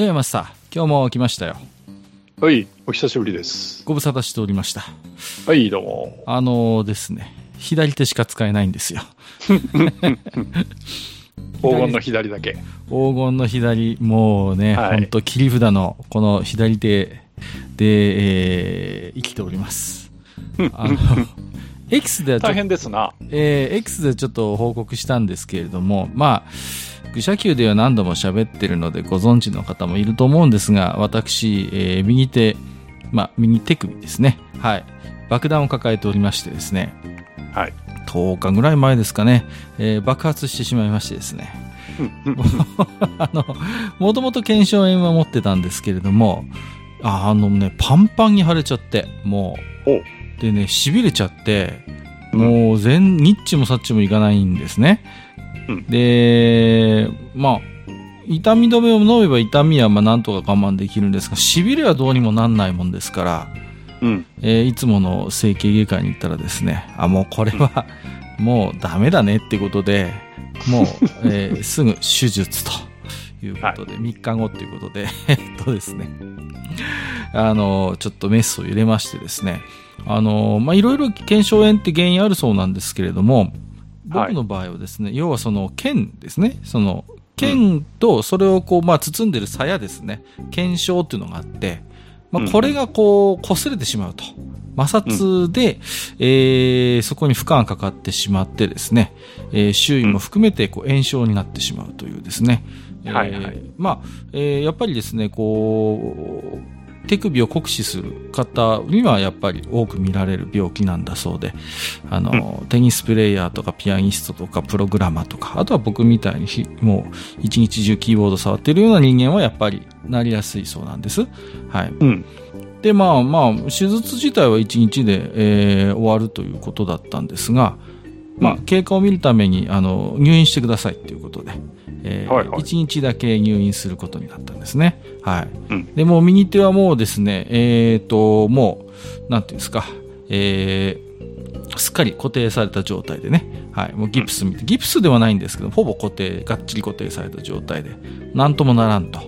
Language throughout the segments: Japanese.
ええマスター、今日も来ましたよ。はい、お久しぶりです。ご無沙汰しておりました。はい、どうも。あのですね、左手しか使えないんですよ。黄金の左だけ。黄金の左、もうね、はいほんと切り札のこの左手で、えー生きております。あの、X で大変ですな。えー X でちょっと報告したんですけれども、まあ、愚者級では何度も喋ってるのでご存知の方もいると思うんですが、私、えー右手、まあ、右手首ですね。はい。爆弾を抱えておりましてですね、はい。10日ぐらい前ですかね、えー爆発してしまいましてですね。あの、もともと腱鞘炎は持ってたんですけれども、ああのね、パンパンに腫れちゃって、もおう。でね、痺れちゃって、うんもう全、ニッチもサッチもいかないんですね。うん。で、まあ、痛み止めを飲めば痛みはまあなんとか我慢できるんですが、痺れはどうにもなんないもんですから、うん。えーいつもの整形外科に行ったらですね、あ、もうこれは、もうダメだねってことで、もう、えーすぐ手術ということで、3日後ということで、えっとですね、あの、ちょっとメスを入れましてですね、あの、まあ、いろいろ腱鞘炎って原因あるそうなんですけれども、僕の場合はですね、要はその腱ですね、その腱とそれをこう、まあ、包んでる鞘ですね、腱鞘っていうのがあって、まあ、これがこう、擦れてしまうと。摩擦で、えーそこに負荷がかかってしまってですね、えー周囲も含めてこう炎症になってしまうというですね。えーはいはい。まあ、えーやっぱりですね、こう、手首を酷使する方にはやっぱり多く見られる病気なんだそうで、あの、テニスプレイヤーとかピアニストとかプログラマーとか、あとは僕みたいにひもう一日中キーボード触ってるような人間はやっぱりなりやすいそうなんです。はい。うん。で、まあまあ、手術自体は1日で、えー終わるということだったんですが、まあ、うん経過を見るために、あの、入院してくださいということで、えーはいはい1日だけ入院することになったんですね。はい。うんで、もう右手はもうですね、えっ、と、もう、なんていうんですか、えーすっかり固定された状態でね、はい、もうギプスみたい、ギプスではないんですけど、ほぼ固定、がっちり固定された状態で、なんともならんと。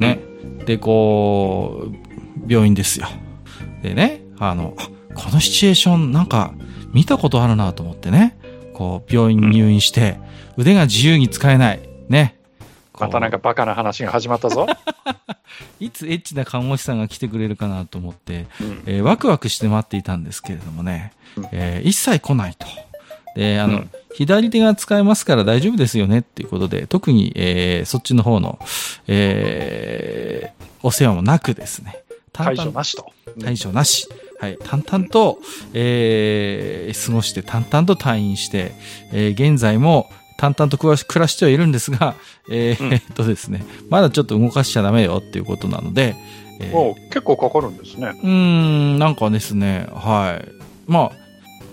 ね。で、こう、病院ですよ。でね、あの、あこのシチュエーションなんか見たことあるなと思ってね、こう、病院に入院して、腕が自由に使えない。ね。またなんかバカな話が始まったぞ。いつエッチな看護師さんが来てくれるかなと思って、うんえーワクワクして待っていたんですけれどもね、うんえー一切来ないと。で、あの、うん左手が使えますから大丈夫ですよねっていうことで、特に、えーそっちの方の、えーお世話もなくですね、淡対々処なしと。対処なし。はい。淡々と、えー過ごして、淡々と退院して、えー現在も淡々と暮らしてはいるんですが、えーっとですね、まだちょっと動かしちゃダメよっていうことなので、えー結構かかるんですね。うーん、なんかですね、はい。まあ、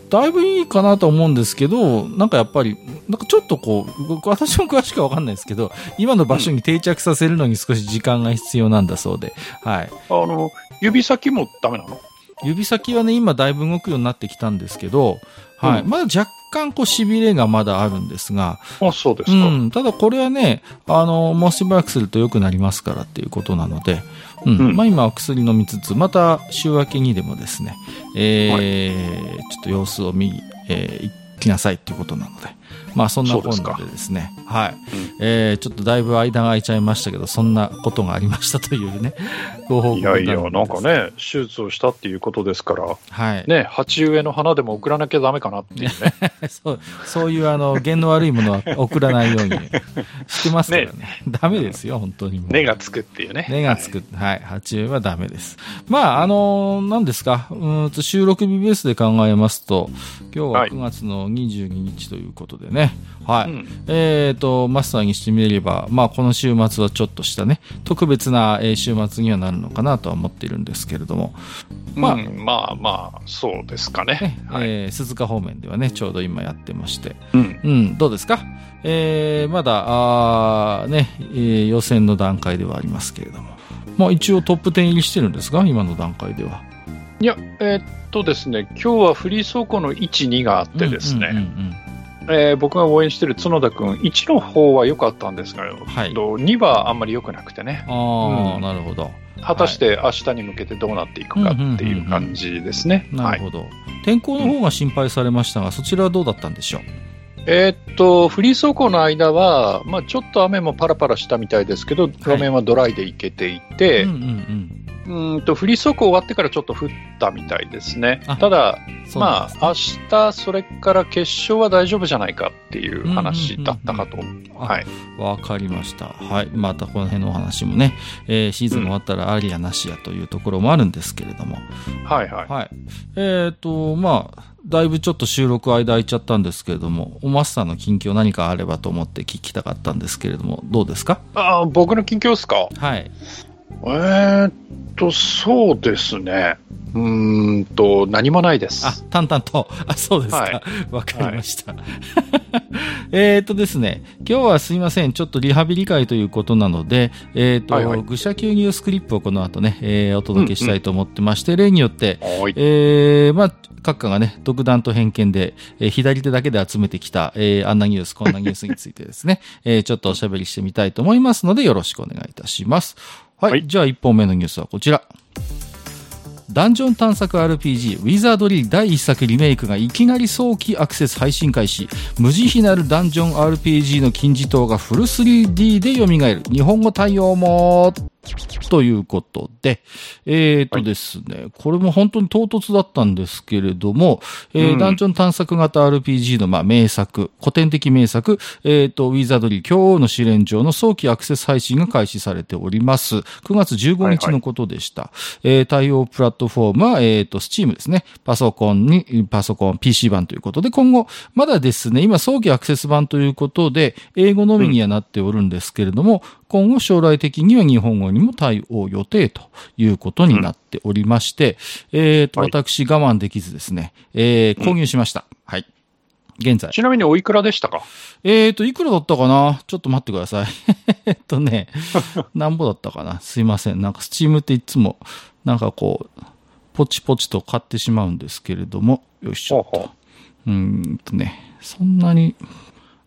だいぶいいかなと思うんですけど、なんかやっぱり、なんかちょっとこう、私も詳しくはわかんないですけど、今の場所に定着させるのに少し時間が必要なんだそうで、はい。あの、指先もダメなの？指先はね、今だいぶ動くようになってきたんですけど、はい。うんまだ若干こう痺れがまだあるんですが、あ、そうですか。うん。ただこれはね、あの、もうしばらくすると良くなりますからっていうことなので、うん。うんまあ今は薬飲みつつ、また週明けにでもですね、えーちょっと様子を見、えー行きなさいっていうことなので、まあそんなこんなそうででですね、はい。うんえーちょっとだいぶ間が空いちゃいましたけど、そんなことがありましたというね、ご報告いやいや、なんかね、手術をしたっていうことですから、はい。ね、鉢植えの花でも送らなきゃダメかなっていうね。そう、そういうあの、弦の悪いものは送らないようにしてますからね。ダメですよ、本当に。根がつくっていうね。根がつく。はい。鉢植えはダメです。まあ、あのー何ですか。うーんと、収録日ベースで考えますと、今日ははい9月の22日ということでね。はい。うんえっ、と、マスターにしてみれば、まあ、この週末はちょっとしたね、特別なえー週末にはなるのかなとは思っているんですけれども、まあまあ、まあまあ、そうですかねね。はい。えー鈴鹿方面ではね、ちょうど今やってまして、うん。うん、どうですか？えー、まだ、あーね、えー予選の段階ではありますけれども。まあ一応トップ10入りしてるんですか？今の段階では。いや、えーっとですね、今日はフリー走行の1、2があってですね、うんうんうんえー僕が応援してる角田君、1の方は良かったんですが、はいと2はあんまり良くなくてね、ああ、うんなるほど。果たして明日に向けてどうなっていくかっていう感じですね。はいなるほど。天候の方が心配されましたが、そちらはどうだったんでしょう？えーっと、フリー走行の間は、まあ、ちょっと雨もパラパラしたみたいですけど、路面はドライで行けていて、うんうんうん。うーんとフリー走行終わってからちょっと降ったみたいですねあ。ただ、そうなんまあ、明日それから決勝は大丈夫じゃないかっていう話だったかと。あはい。わかりました。はい。またこの辺のお話もね、えーシーズン終わったらありやなしやというところもあるんですけれども。はいはい。はい。えっ、と、まあ、だいぶちょっと収録間空いちゃったんですけれども、おマスターの近況何かあればと思って聞きたかったんですけれども、どうですか？あー僕の近況ですか？はい。えーっと、そうですね。うーんと、何もないです。あ、淡々と。あ、そうですか。はいわ、かりました。えっとですね、今日はすいません。ちょっとリハビリ会ということなので、えっ、と、はいはい愚者級ニュースクリップをこの後ね、えーお届けしたいと思ってまして、例によって、はい。えー、まあ、閣下がね、独断と偏見で、えー左手だけで集めてきた、えーあんなニュース、こんなニュースについてですね、えーちょっとおしゃべりしてみたいと思いますので、よろしくお願いいたします。はい。はいじゃあ、1本目のニュースはこちら。ダンジョン探索 RPG ウィザードリー第1作リメイクがいきなり早期アクセス配信開始無慈悲なるダンジョン RPG の金字塔がフル 3D で蘇る日本語対応もということで、えっ、とですね、これも本当に唐突だったんですけれども、えーうんダンジョン探索型 RPG のまあ名作、古典的名作、えっ、と、ウィザードリー今日の試練場の早期アクセス配信が開始されております。9月15日のことでした。えー対応プラットフォームは、えっ、と、Steam ですね。パソコンに、パソコン、PC 版ということで、今後、まだですね、今、早期アクセス版ということで、英語のみにはなっておるんですけれども、今後将来的には日本語にも対応予定ということになっておりまして、えっ、と、はい私我慢できずですね、えー購入しました。はい。現在。ちなみにおいくらでしたか？えーと、いくらだったかな？ちょっと待ってください。えっとね、なんぼだったかな？すいません。なんか、スチームっていつも、なんかこう、ポチポチと買ってしまうんですけれども、よいしょ。ほうほうーんとね、そんなに、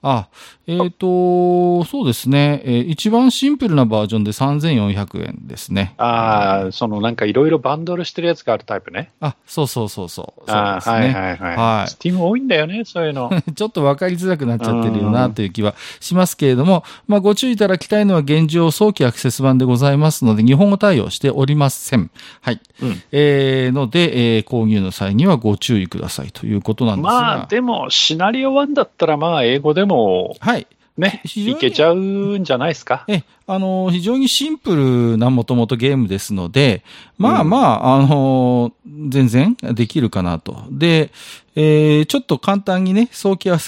あ、えっ、と、そうですね、えー一番シンプルなバージョンで3400円ですね。ああ、そのなんかいろいろバンドルしてるやつがあるタイプね。あ、そうそうそうそう。そうですね。はいはいはい。はいスティーム多いんだよね、そういうの。ちょっと分かりづらくなっちゃってるよなという気はしますけれども、まあご注意いただきたいのは現状早期アクセス版でございますので、日本語対応しておりません。はい。うんえー、ので、えー購入の際にはご注意くださいということなんですが。まあ、でも、シナリオ1だったら、まあ、英語でも、はい。ね、いけちゃうんじゃないですか？え、あの、非常にシンプルなもともとゲームですので、まあまあ、あの、全然できるかなと。で、えーちょっと簡単にね、早期ア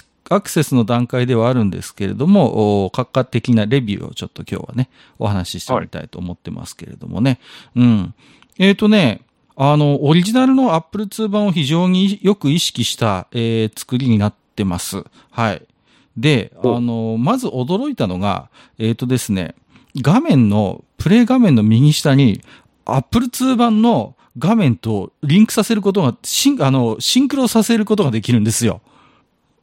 クセスの段階ではあるんですけれども、お閣下的なレビューをちょっと今日はね、お話ししてみたいと思ってますけれどもね。うん。えっ、とね、あの、オリジナルの Apple II 版を非常によく意識した、えー作りになってます。はい。で、あおの、まず驚いたのが、えっ、とですね、画面の、プレイ画面の右下に、Apple II 版の画面とリンクさせることが、シン、あの、シンクロさせることができるんですよ。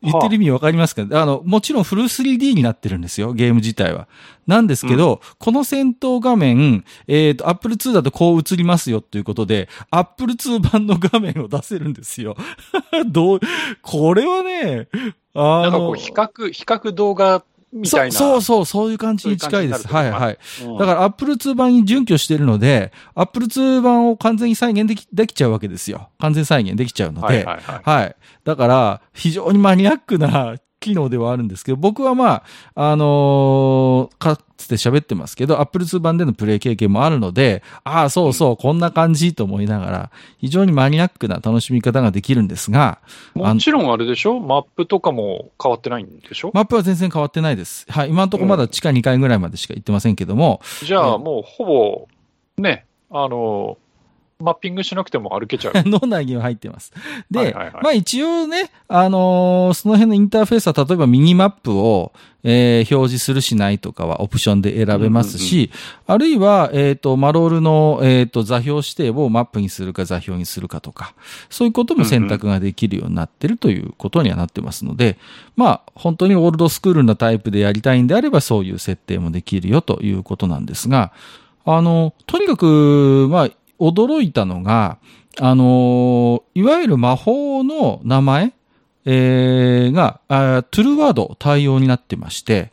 言ってる意味わかりますか、あの、もちろんフル 3D になってるんですよ、ゲーム自体は。なんですけど、この戦闘画面、えっ、と、Apple II だとこう映りますよということで、Apple II 版の画面を出せるんですよ。どう、これはね、あなんかこう、比較、比較動画みたいな。そうそうそう、そういう感じに近いです。そういうはいはい。うんだから Apple II 版に準拠しているので、Apple II 版を完全に再現でき、できちゃうわけですよ。完全再現できちゃうので。はいはいはい。はい。だから、非常にマニアックな機能ではあるんですけど、僕はまあ、あのーかつて喋ってますけど、Apple II 版でのプレイ経験もあるので、ああ、そうそう、こんな感じと思いながら、非常にマニアックな楽しみ方ができるんですが、もちろんあれでしょ？マップとかも変わってないんでしょ？マップは全然変わってないです。はい。今のところまだ地下2階ぐらいまでしか行ってませんけども、じゃあもうほぼ、ね、あの、マッピングしなくても歩けちゃう。脳内には入ってます。で、はいはいはいまあ一応ね、あのーその辺のインターフェースは例えばミニマップを、えー表示するしないとかはオプションで選べますし、あるいは、えっ、と、マロールの、えっ、と、座標指定をマップにするか座標にするかとか、そういうことも選択ができるようになってるということにはなってますので、まあ、本当にオールドスクールなタイプでやりたいんであれば、そういう設定もできるよということなんですが、あの、とにかく、まあ、驚いたのが、あの、いわゆる魔法の名前、えーが、あトゥルーワード対応になってまして、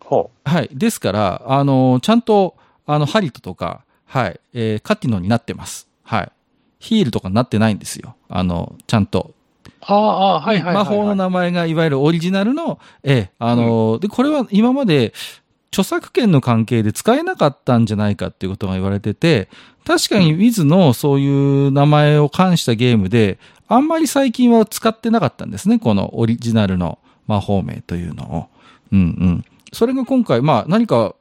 ほはい。ですから、あの、ちゃんと、あの、ハリトとか、はい、えーカティノになってます。はい。ヒールとかになってないんですよ。あの、ちゃんと。う。ああ、はいはいはい、はい。魔法の名前がいわゆるオリジナルの、ええあの、で、これは今まで著作権の関係で使えなかったんじゃないかっていうことが言われてて、確かに Wiz のそういう名前を冠したゲームで、あんまり最近は使ってなかったんですね。このオリジナルの魔法名というのを。うんうん。それが今回、まあ何か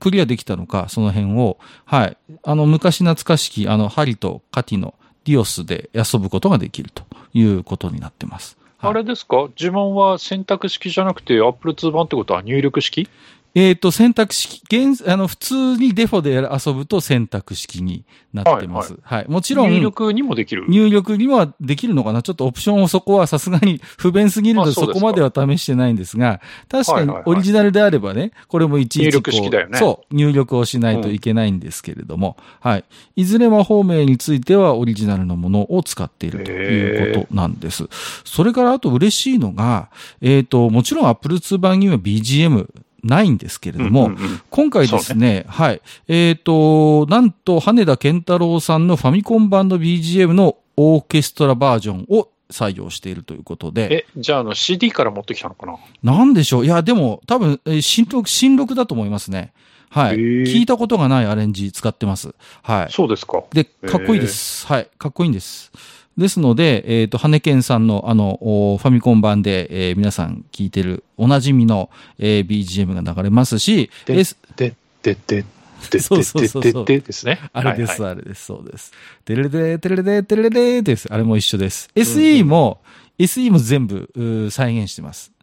クリアできたのか、その辺を、はい。あの、昔懐かしき、あの、ハリとカティのディオスで遊ぶことができるということになってます。はいあれですか？呪文は選択式じゃなくて Apple 2版ってことは入力式？えっ、と、選択式、現、あの、普通にデフォで遊ぶと選択式になってます。はい、もちろん、入力にもできる。入力にはできるのかなちょっとオプションをそこはさすがに不便すぎるのであそこまでは試してないんですが、確かにはいはいはいオリジナルであればね、これもいちいち入力式だよねそう、入力をしないといけないんですけれども、はい。いずれ魔法名についてはオリジナルのものを使っているということなんです。それからあと嬉しいのが、えっ、と、もちろん Apple 2版には BGM ないんですけれども、うんうんうん今回ですね、はい。えっ、と、なんと、羽田健太郎さんのファミコン版の BGM のオーケストラバージョンを採用しているということで、え、じゃああの CD から持ってきたのかな？なんでしょう？いや、でも、多分、えー新録、新録だと思いますね。はい。聞いたことがないアレンジ使ってます。はい。そうですか。で、かっこいいです。はい。かっこいいんです。ですので、えっ、と、羽根さんのあの、おファミコン版で、えー皆さん聞いてるおなじみの、えー BGM が流れますし、でで、で、で、で、そうそうそうそうで、で、ですね。あれです、あれです、そうです。テレレデテレレデテレレデです。あれも一緒です。SE も、SE も全部再現してます。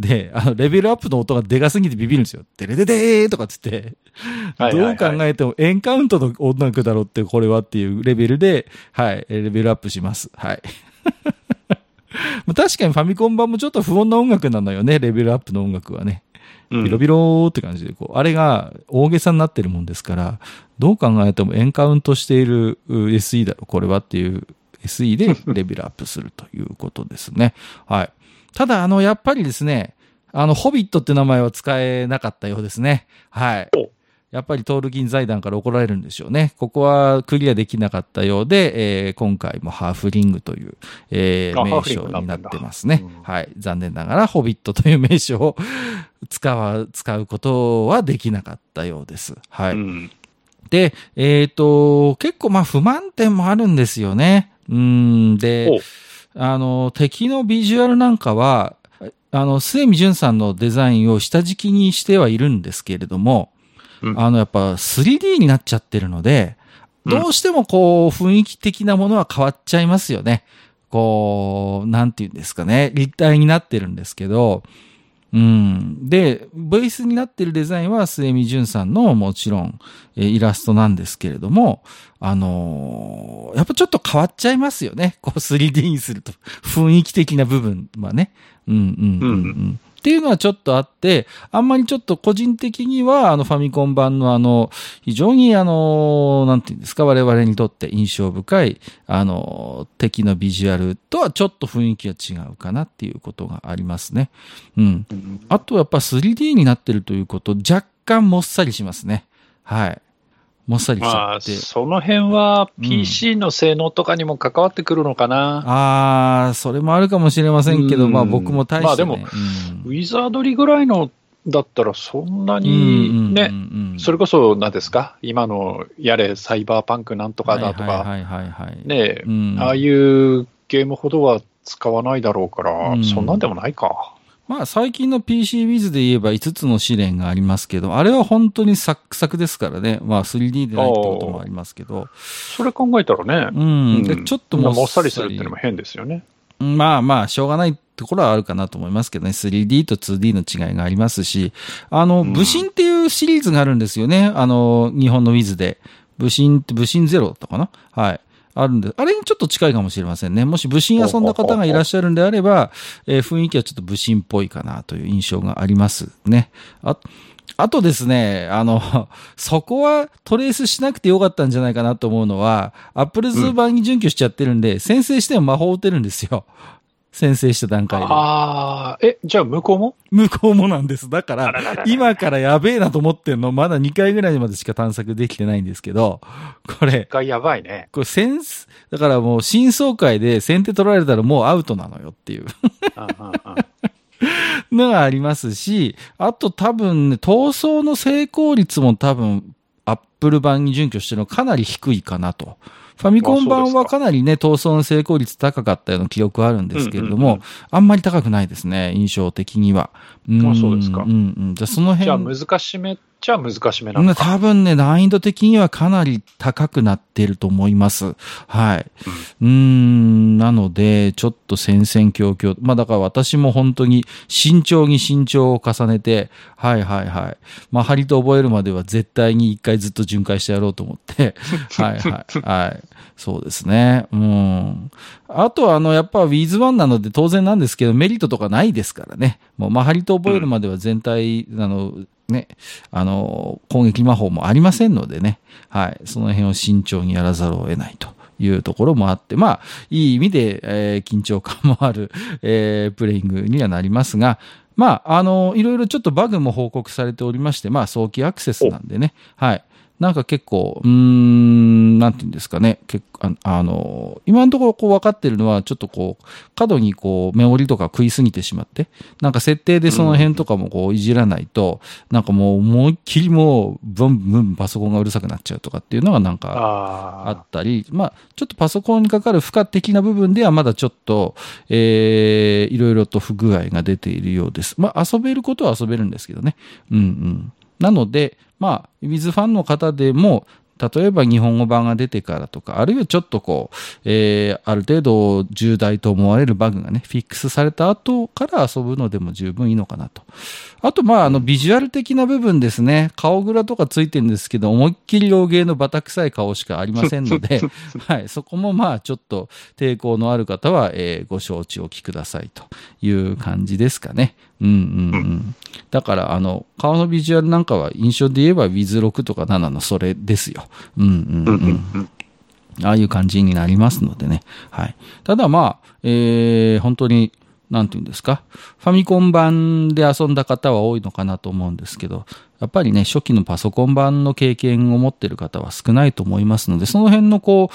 で、あの、レベルアップの音がでかすぎてビビるんですよ。テレレデーとかつって、どう考えてもエンカウントの音楽だろうって、これはっていうレベルで、はい、レベルアップします。はい。確かにファミコン版もちょっと不穏な音楽なのよね、レベルアップの音楽はね。うんビロビローって感じで、こう、あれが大げさになってるもんですから、どう考えてもエンカウントしているう SE だろ、これはっていう SE でレベルアップするということですね。はい。ただ、あの、やっぱりですね、あの、ホビットって名前は使えなかったようですね。はいお。やっぱりトールキン財団から怒られるんでしょうね。ここはクリアできなかったようで、えー今回もハーフリングという、えーあ名称になってますね。はい。残念ながら、ホビットという名称を使わ、使うことはできなかったようです。はい。うんで、えっ、と、結構まあ不満点もあるんですよね。うん、で、あの、敵のビジュアルなんかは、あの、末見淳さんのデザインを下敷きにしてはいるんですけれども、うん。あの、やっぱ 3D になっちゃってるので、うん。どうしてもこう、雰囲気的なものは変わっちゃいますよね。こう、なんていうんですかね、立体になってるんですけど、うん。で、ベースになってるデザインは末見淳さんのもちろん、えイラストなんですけれども、あのーやっぱちょっと変わっちゃいますよね。こう 3D にすると。雰囲気的な部分はね。うんうんうん、うん。っていうのはちょっとあって、あんまりちょっと個人的には、あのファミコン版のあの、非常にあの、なんていうんですか、我々にとって印象深い、あの、敵のビジュアルとはちょっと雰囲気が違うかなっていうことがありますね。うん。うんあとやっぱ 3D になってるということ、若干もっさりしますね。はい。もっさりしちまあ、ゃって。その辺はうん PC の性能とかにも関わってくるのかな。ああ、それもあるかもしれませんけど、うんまあ僕も大して、ね。まあでもうんウィザードリーぐらいのだったらそんなうんにね、うんうんそれこそ何ですか？今のやれサイバーパンクなんとかだとか。ね、うんああいうゲームほどは使わないだろうから、うんそんなんでもないか。まあ最近の PC ウィズで言えば5つの試練がありますけど、あれは本当にサックサクですからね。まあ 3D でないってこともありますけど。それ考えたらね。うん。で、ちょっとももっさりするっていうのも変ですよね。まあまあ、しょうがないところはあるかなと思いますけどね。3D と 2D の違いがありますし、あの、武神っていうシリーズがあるんですよね。あの、日本のウィズで。武神って、武神ゼロだったかなはい。あるんで、あれにちょっと近いかもしれませんね。もし武神遊んだ方がいらっしゃるんであれば、えー雰囲気はちょっと武神っぽいかなという印象がありますね。ああとですね、あの、そこはトレースしなくてよかったんじゃないかなと思うのは、アップルツー版に準拠しちゃってるんで、先制しても魔法打てるんですよ。先制した段階で。ああ、え、じゃあ向こうも？向こうもなんです。だからあらららら、今からやべえなと思ってんの、まだ2回ぐらいまでしか探索できてないんですけど、これ、がやばいね。これセンス、だからもう新総会で先手取られたらもうアウトなのよっていうのがありますし、あと多分ね、闘争の成功率も多分、アップル版に準拠してるのかなり低いかなと。ファミコン版はかなりね、闘争の成功率高かったような記録はあるんですけれども、うんうんうんあんまり高くないですね、印象的には。んあそうですかうんうん。じゃあその辺。じゃあ難しめっちゃ難しめなのか。多分ね、難易度的にはかなり高くなっていると思います。はい。うーん、なので、ちょっと戦々恐々。まあだから私も本当に慎重に慎重を重ねて、はいはいはい。まあ、張りと覚えるまでは絶対に一回ずっと巡回してやろうと思って、はいはい。はい。そうですね。うん。あとは、あの、やっぱ Wiz1 なので当然なんですけど、メリットとかないですからね。もう、まあ、張りと覚えるまでは全体、あの、ね、あの、攻撃魔法もありませんのでね。はい。その辺を慎重にやらざるを得ないと。いうところもあって、まあ、いい意味で、えー緊張感もある、えープレイングにはなりますが、まあ、あの、いろいろちょっとバグも報告されておりまして、まあ、早期アクセスなんでね、はい。なんか結構、うーん、なんていうんですかね。結構、ああの、今のところこう分かってるのは、ちょっとこう、過度にこう、メモリとか食いすぎてしまって、なんか設定でその辺とかもこう、いじらないと、なんかもう思いっきりもう、ブンブンパソコンがうるさくなっちゃうとかっていうのがなんか、ああったり、まあ、ちょっとパソコンにかかる負荷的な部分ではまだちょっと、えー、いろいろと不具合が出ているようです。まあ、遊べることは遊べるんですけどね。うんうん。なので、まあ、ウィズファンの方でも、例えば日本語版が出てからとか、あるいはちょっとこう、えー、ある程度重大と思われるバグがね、フィックスされた後から遊ぶのでも十分いいのかなと。あと、まあ、あの、ビジュアル的な部分ですね。顔グラとかついてるんですけど、思いっきり老芸のバタ臭い顔しかありませんので、はい、そこもまあ、ちょっと抵抗のある方は、えーご承知おきくださいという感じですかね。うんうんうん。うんだから、あの、顔のビジュアルなんかは印象で言えば Wiz6 とか7のそれですよ。うんうんうんう。んうんああいう感じになりますのでね。はい。ただまあ、えー、本当に、なんていうんですか？ファミコン版で遊んだ方は多いのかなと思うんですけど、やっぱりね、初期のパソコン版の経験を持ってる方は少ないと思いますので、その辺のこ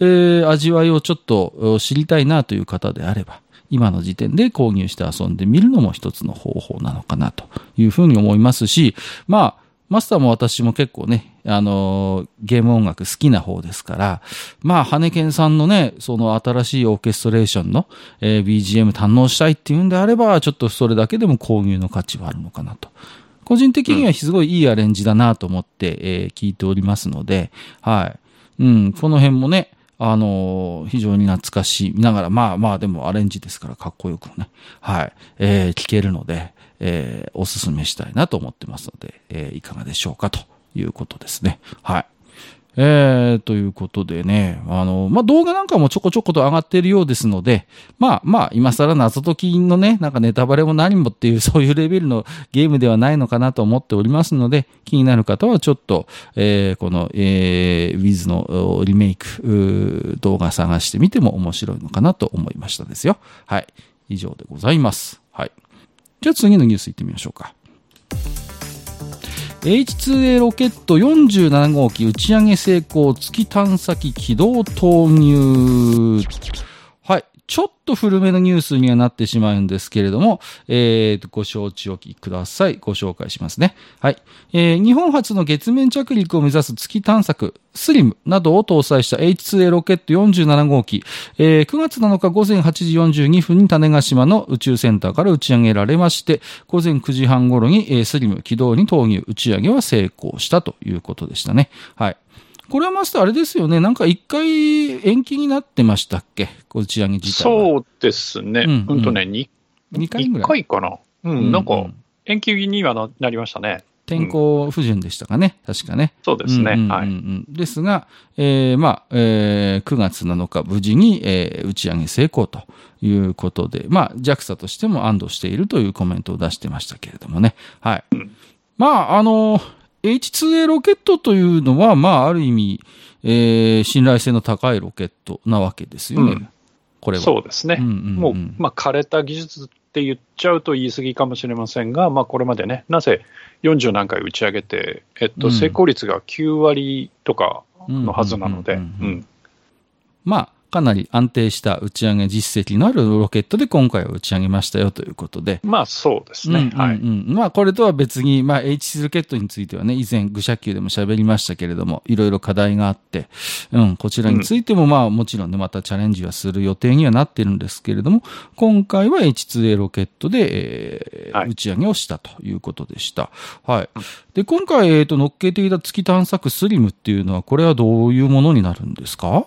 う、えー、味わいをちょっと知りたいなという方であれば、今の時点で購入して遊んでみるのも一つの方法なのかなというふうに思いますし、まあ、マスターも私も結構ね、あのーゲーム音楽好きな方ですから、まあ、羽根健さんのね、その新しいオーケストレーションの、えー BGM 堪能したいっていうんであれば、ちょっとそれだけでも購入の価値はあるのかなと。個人的にはすごいいいアレンジだなと思って、えー聞いておりますので、はい。うん、この辺もね、あの非常に懐かしい。見ながら、まあまあ、でもアレンジですからかっこよくね、はい、えー聞けるので、えーおすすめしたいなと思ってますので、えーいかがでしょうかということですね。はい。えー、ということでね、あの、まあ、動画なんかもちょこちょこと上がっているようですので、まあ、まあ、今更謎解きのね、なんかネタバレも何もっていう、そういうレベルのゲームではないのかなと思っておりますので、気になる方はちょっと、えー、この、えー、Wiz のリメイク動画探してみても面白いのかなと思いましたですよ。はい。以上でございます。はい。じゃあ次のニュース行ってみましょうか。H2A ロケット47号機打ち上げ成功月探査機起動投入。ちょっと古めのニュースにはなってしまうんですけれども、えー、ご承知おきください。ご紹介しますね。はい。えー、日本初の月面着陸を目指す月探索、スリムなどを搭載した H2A ロケット47号機、えー、9月7日午前8時42分に種子島の宇宙センターから打ち上げられまして、午前9時半頃に、スリム軌道に投入、打ち上げは成功したということでしたね。はい。これはマスターあれですよね。なんか一回延期になってましたっけ？打ち上げ自体そうですね。うん、うん、とね、2, 2回ぐらい。1回かな。うん、うん、なんか延期にはなりましたね。天候不順でしたかね、うん、確かね。そうですね。はい。ですが、えー、まあ、えー、9月7日無事に、えー、打ち上げ成功ということで、まあ、JAXA としても安堵しているというコメントを出してましたけれどもね。はい。うん、まあ、あのー H2A ロケットというのは、まあ、ある意味、えー、信頼性の高いロケットなわけですよね。うん、これは。そうですね。うんうんうん、もう、まあ、枯れた技術って言っちゃうと言い過ぎかもしれませんが、まあ、これまでね、なぜ40何回打ち上げて、えっと、成功率が9割とかのはずなので、まあ、かなり安定した打ち上げ実績のあるロケットで今回は打ち上げましたよということで。まあそうですね。はい。まあこれとは別に、まあ H ロケットについてはね、以前愚者級でも喋りましたけれども、いろいろ課題があって、うん、こちらについてもまあもちろんね、またチャレンジはする予定にはなってるんですけれども、今回は H2A ロケットで、えー、はい、打ち上げをしたということでした。はい。で、今回、えっ、ー、と、乗っけていた月探索スリムっていうのは、これはどういうものになるんですか？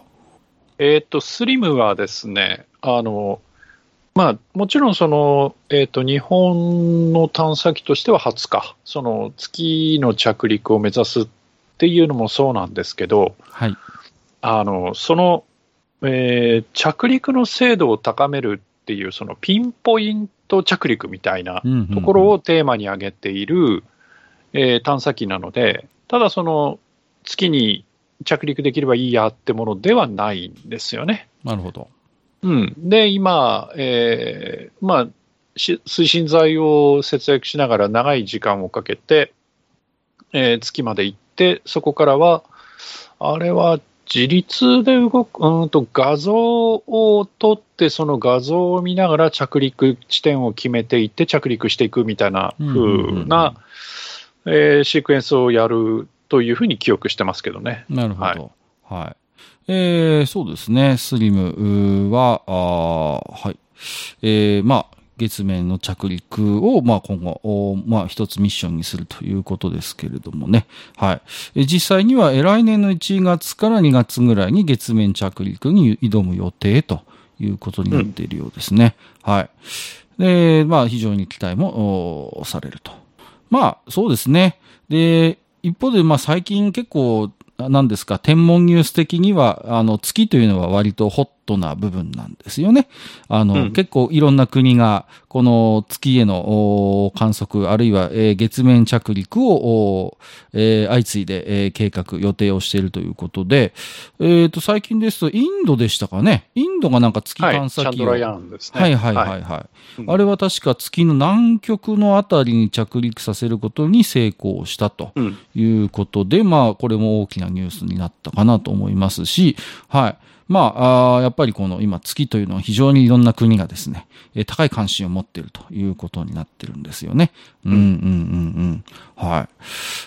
えっ、ー、と、スリムはですね、あの、まあ、もちろんその、えーと、日本の探査機としては初か、その月の着陸を目指すっていうのもそうなんですけど、はい、あのその、えー、着陸の精度を高めるっていう、そのピンポイント着陸みたいなところをテーマに挙げている、えー、探査機なので、ただその月に着陸できればいいやってものではないんですよね。なるほど。うん、で、今、えーまあ、推進剤を節約しながら長い時間をかけて、えー、月まで行って、そこからは、あれは自立で動く、うんと画像を撮って、その画像を見ながら着陸地点を決めていって、着陸していくみたいな風な、えシークエンスをやるというふうに記憶してますけどね。なるほど。はい。はい、えー、そうですね。スリムは、あはい。えー、まあ、月面の着陸を、まあ、今後、まあ、一つミッションにするということですけれどもね。はい。実際には、来年の1月から2月ぐらいに月面着陸に挑む予定ということになっているようですね。うん、はい。で、まあ、非常に期待もされると。まあ、そうですね。で、一方で、まあ最近結構、なんですか、天文ニュース的には、あの、月というのは割とホットな部分なんですよね。あの、うん、結構いろんな国が、この月への観測、あるいは、えー、月面着陸を、えー、相次いで、えー、計画、予定をしているということで、えっ、ー、と、最近ですと、インドでしたかね。インドがなんか月探査機を。はい、ね、はいはいはいはい。はい、あれは確か月の南極のあたりに着陸させることに成功したということで、うん、まあ、これも大きなニュースになったかなと思いますし、はい。まあ、あやっぱりこの今月というのは非常にいろんな国がですね、え高い関心を持っているということになってるんですよね。うんうんうんうん。は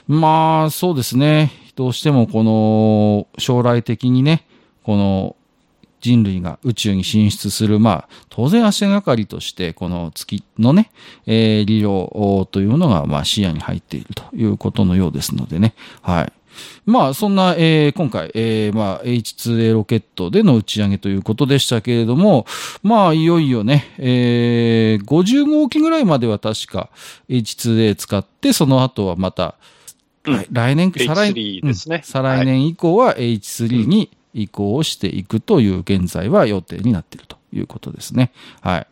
い。まあ、そうですね。どうしてもこの将来的にね、この人類が宇宙に進出する、まあ、当然足がかりとして、この月のね、えー、利用というのが、まあ、視野に入っているということのようですのでね。はい。まあ、そんな、えー、今回、えー、まあ、H2A ロケットでの打ち上げということでしたけれども、まあ、いよいよね、えー、50号機ぐらいまでは確か H2A 使って、その後はまた、うん、来年、再来、ですね、再来年以降は H3 に移行していくという現在は予定になっているということですね。はい。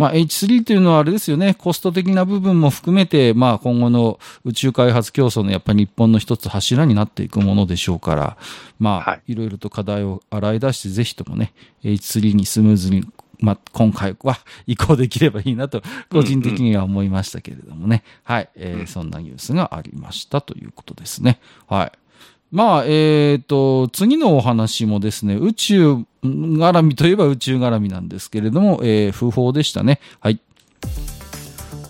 まあ、H3 というのはあれですよね、コスト的な部分も含めて、まあ、今後の宇宙開発競争のやっぱり日本の一つ柱になっていくものでしょうから、まあ、はい、いろいろと課題を洗い出して、ぜひともね、H3 にスムーズにまあ、今回は 移行できればいいなと、個人的には思いましたけれどもね。はい。えー、そんなニュースがありましたということですね。はい。まあ、えっ、と、次のお話もですね、宇宙絡みといえば宇宙絡みなんですけれども、えー不法でしたね。はい。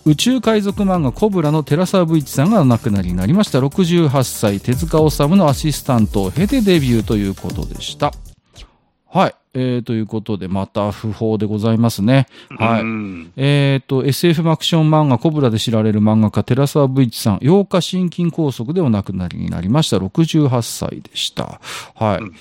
宇宙海賊漫画コブラの寺沢武一さんが亡くなりになりました。68歳、手塚治虫のアシスタントを経てデビューということでした。はい。えー、ということで、また不法でございますね。はい。うんえっ、と、SF アクション漫画コブラで知られる漫画家寺沢武一さん、8日心筋梗塞でお亡くなりになりました。68歳でした。はい。うん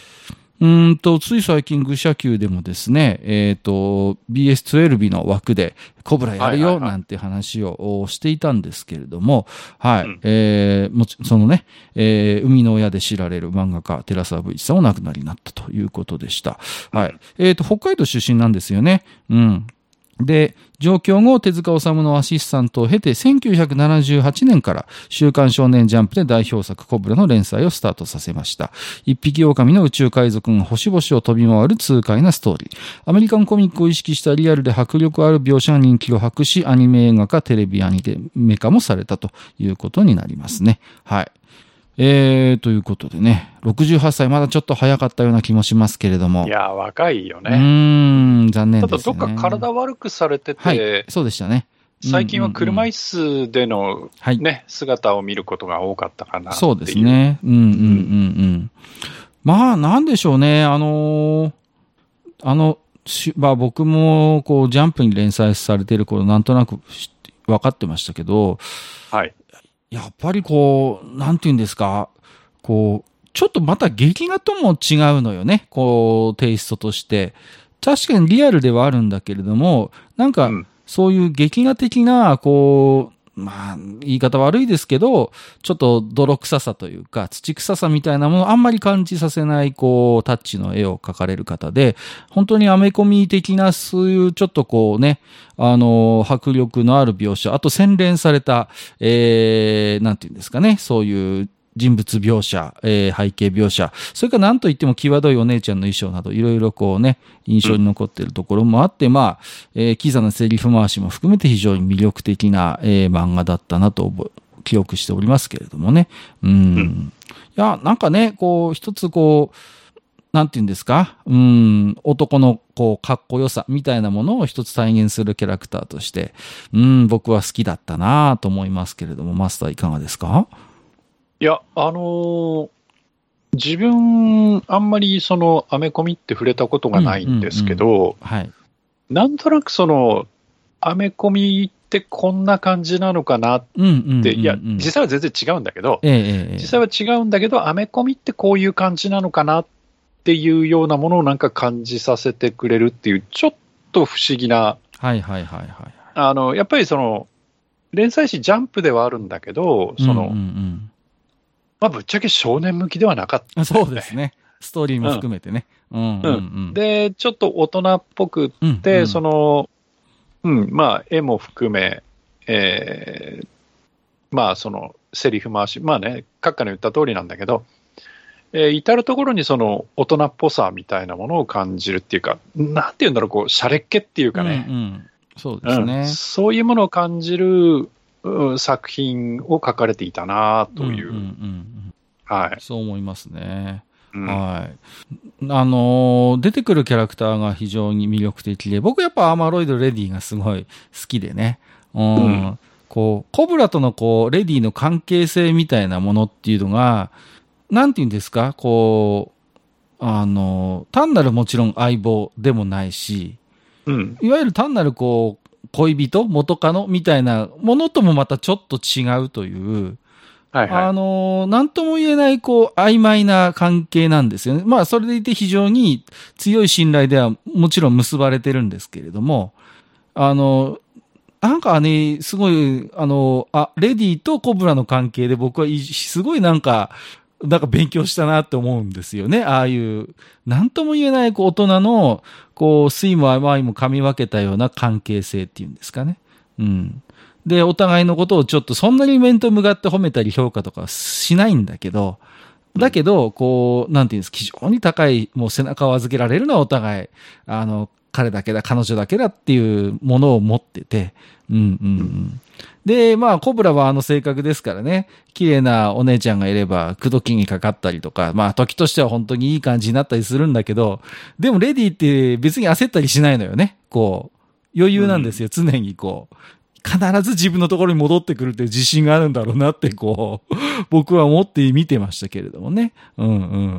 うーんと、つい最近、愚者級でもですね、えっ、と、BS12 の枠で、コブラやるよ、なんて話をおしていたんですけれども、はい。うんえーもち、そのね、えー生みの親で知られる漫画家、寺沢武一さんお亡くなりになったということでした。はい。えっ、と、北海道出身なんですよね。うん。で、上京後、手塚治虫のアシスタントを経て、1978年から週刊少年ジャンプで代表作コブラの連載をスタートさせました。一匹狼の宇宙海賊が星々を飛び回る痛快なストーリー。アメリカンコミックを意識したリアルで迫力ある描写が人気を博し、アニメ映画化、テレビアニメ化もされたということになりますね。はい。えー、ということでね、68歳まだちょっと早かったような気もしますけれども。いや、若いようね。ーん、残念ただ、ですね。どっか体悪くされてて、はい、そうでしたね。最近は車椅子、子での、はい、ね、姿を見ることが多かったかなそうです。ね。うんうんうんうん。まあ、なんでしょうね。あのーあの、しまあ僕も、こう、ジャンプに連載されている頃、なんとなく分かってましたけど、はい。やっぱりこう、なんて言うんですか、こう、ちょっとまた劇画とも違うのよね。こう、テイストとして。確かにリアルではあるんだけれども、なんか、うんそういう劇画的な、こう、まあ、言い方悪いですけど、ちょっと泥臭さというか、土臭さみたいなものをあんまり感じさせない、こう、タッチの絵を描かれる方で、本当にアメコミ的な、そういうちょっとこうね、あの、迫力のある描写、あと洗練された、えー、なんていうんですかね、そういう人物描写、えー背景描写、それから何と言っても際どいお姉ちゃんの衣装など、いろいろこうね、印象に残っているところもあって、まあ、えー、キザなセリフ回しも含めて非常に魅力的な、えー漫画だったなと記憶しておりますけれどもね。うん。うん。いや、なんかね、こう、一つこう、なんて言うんですか？うん、男のこう、かっこよさみたいなものを一つ再現するキャラクターとして、うん、僕は好きだったなと思いますけれども、マスターいかがですか？いや、あのー自分、あんまりそのアメコミって触れたことがないんですけど、はい。なんとなくその、アメコミってこんな感じなのかなっうんうんうん、うん。て、いや、実際は全然違うんだけど、ええええ実際は違うんだけど、アメコミってこういう感じなのかなっていうようなものをなんか感じさせてくれるっていう、ちょっと不思議な、はいはいはいはい。あの、やっぱりその、連載誌ジャンプではあるんだけど、その、うんうんまあ、ぶっちゃけ少年向きではなかった、うん、そうですね。ストーリーも含めてね。うんうんうん。で、ちょっと大人っぽくうんって、うんその、うん、まあ、絵も含め、えーまあ、その、セリフ回し、まあね、閣下の言った通りなんだけど、えー至るところにその大人っぽさみたいなものを感じるっていうか、なんていうんだろう、こう、シャレっ気っていうかね、うんうん、そうですね。うんそういうものを感じるうん作品を書かれていたなという、んんうんうんはい。そう思いますね。うんはい。あのー出てくるキャラクターが非常に魅力的で、僕やっぱアーマロイドレディがすごい好きでね。うん。うんこう、コブラとのこう、レディの関係性みたいなものっていうのが、なんて言うんですか？こう、あの、単なるもちろん相棒でもないし、うん。いわゆる単なるこう、恋人元カノみたいなものともまたちょっと違うという、はいはい。あのーなんとも言えない、こう、曖昧な関係なんですよね。まあ、それでいて非常に強い信頼ではもちろん結ばれてるんですけれども、あの、なんかね、すごい、あの、あ、レディとコブラの関係で僕はいすごいなんか、なんか勉強したなって思うんですよね。ああいう、なんとも言えない、こう、大人の、こう、酸いも甘いも噛み分けたような関係性っていうんですかね。うん。で、お互いのことをちょっとそんなに面と向かって褒めたり評価とかしないんだけど、だけど、こう、なんていうんですか、非常に高い、もう背中を預けられるのはお互い、あの、彼だけだ、彼女だけだっていうものを持ってて、うんうんうん。で、まあ、コブラはあの性格ですからね、綺麗なお姉ちゃんがいれば、口説きにかかったりとか、まあ、時としては本当にいい感じになったりするんだけど、でもレディって別に焦ったりしないのよね。こう、余裕なんですよ、常にこう。必ず自分のところに戻ってくるっていう自信があるんだろうなって、こう、僕は思って見てましたけれどもね。うんうんう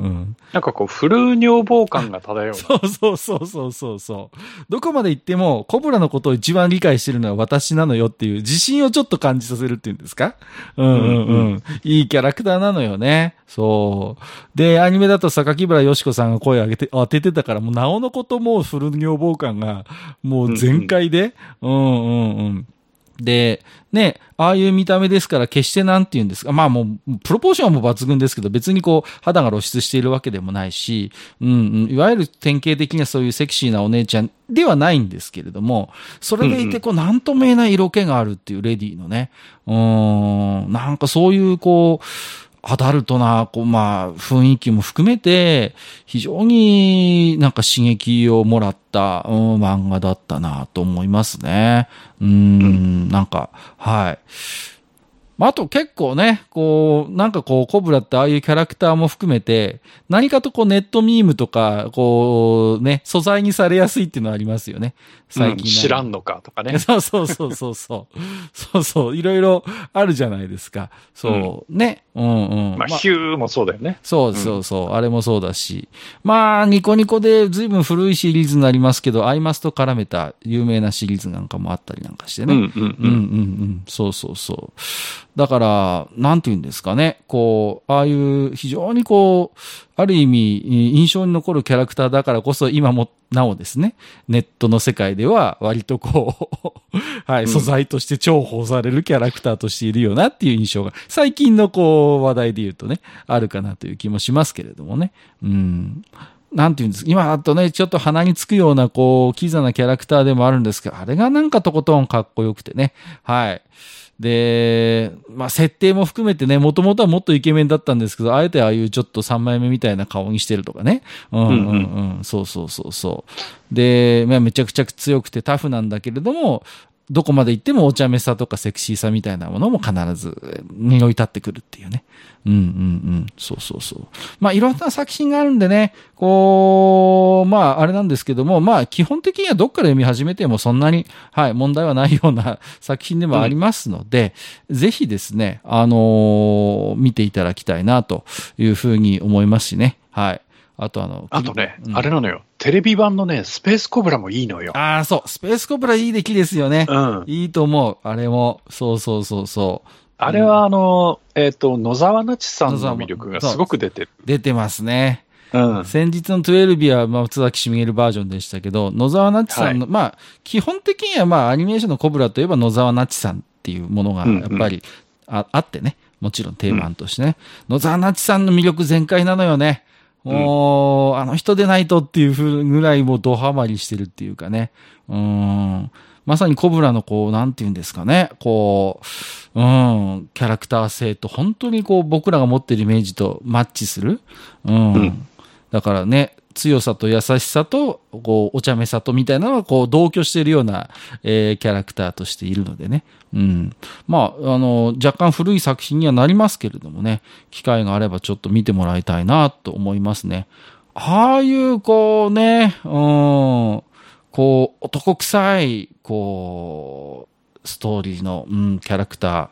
ん。なんかこう、フル女房感が漂う。そうそうそうそうそうそう。どこまで行っても、コブラのことを一番理解してるのは私なのよっていう自信をちょっと感じさせるっていうんですか？うんうんうん。うんいいキャラクターなのよね。そう。で、アニメだと榊原よしこさんが声を上げて、当ててたから、もうなおのこともうフル女房感が、もう全開で、うんうんうん。で、ね、ああいう見た目ですから、決してなんて言うんですか、まあもう、プロポーションはもう抜群ですけど、別にこう、肌が露出しているわけでもないし、うんうん、いわゆる典型的にはそういうセクシーなお姉ちゃんではないんですけれども、それでいて、こう、なんとも言えない色気があるっていうレディのね、うーん、なんかそういう、こう、アダルトな、こう、まあ、雰囲気も含めて、非常になんか刺激をもらった、うん、漫画だったなと思いますね。うん、なんか、はい。ああと結構ね、こう、なんかこう、コブラってああいうキャラクターも含めて、何かとこうネットミームとか、こう、ね、素材にされやすいっていうのはありますよね。最近、うん知らんのかとかね。そうそうそうそうそう。そうそう。いろいろあるじゃないですか。そう。ね。うんうん。まあ、ヒューもそうだよね。そうそうそう、あれもそうだし。まあ、ニコニコで随分古いシリーズになりますけど、アイマスと絡めた有名なシリーズなんかもあったりなんかしてね。うんうんうんうんうん。そうそうそう。だから、なんて言うんですかね。こう、ああいう非常にこう、ある意味、印象に残るキャラクターだからこそ今もなおですね、ネットの世界では割とこう、はい、素材として重宝されるキャラクターとしているよなっていう印象が、最近のこう、話題で言うとね、あるかなという気もしますけれどもね。うん。なんていうんですか、今だとね、ちょっと鼻につくような、こう、キザなキャラクターでもあるんですけど、あれがなんかとことんかっこよくてね。はい。で、まあ、設定も含めてね、もともとはもっとイケメンだったんですけど、あえてああいうちょっと三枚目みたいな顔にしてるとかね。うんうんうん。そうそうそうそう。で、まあ、めちゃくちゃ強くてタフなんだけれども、どこまで行ってもお茶目さとかセクシーさみたいなものも必ず匂い立ってくるっていうね。うんうんうん。そうそうそう。まあいろんな作品があるんでね、こう、まああれなんですけども、まあ基本的にはどっから読み始めてもそんなに、はい、問題はないような作品でもありますので、ぜひですね、あのー見ていただきたいなというふうに思いますしね。はい。あとあの、あとね、うんあれなのよ。テレビ版のね、スペースコブラもいいのよ。ああ、そう、スペースコブラいい出来ですよね。うん。いいと思う。あれも、そうそうそうそう。あれはあの、えっ、と、野沢那智さんの魅力がすごく出てる。出てますね。うん。先日の12ビは、まあ、津崎しみげるバージョンでしたけど、野沢那智さんの、まあ、基本的には、まあ、アニメーションのコブラといえば野沢那智さんっていうものが、やっぱりあ,、あってね。もちろん定番としてね。野沢那智さんの魅力全開なのよね。もう、あの人でないとっていうふうぐらいもうドハマりしてるっていうかね。うん。まさにコブラのこう、なんて言うんですかね。こう、うん、キャラクター性と本当にこう、僕らが持ってるイメージとマッチする。うん。うんだからね、強さと優しさと、こう、お茶目さとみたいなのは、こう、同居しているような、えーキャラクターとしているのでね。うん。まあ、あの、若干古い作品にはなりますけれどもね、機会があればちょっと見てもらいたいなと思いますね。ああいう、こうね、うん、こう、男臭い、こう、ストーリーの、うん、キャラクタ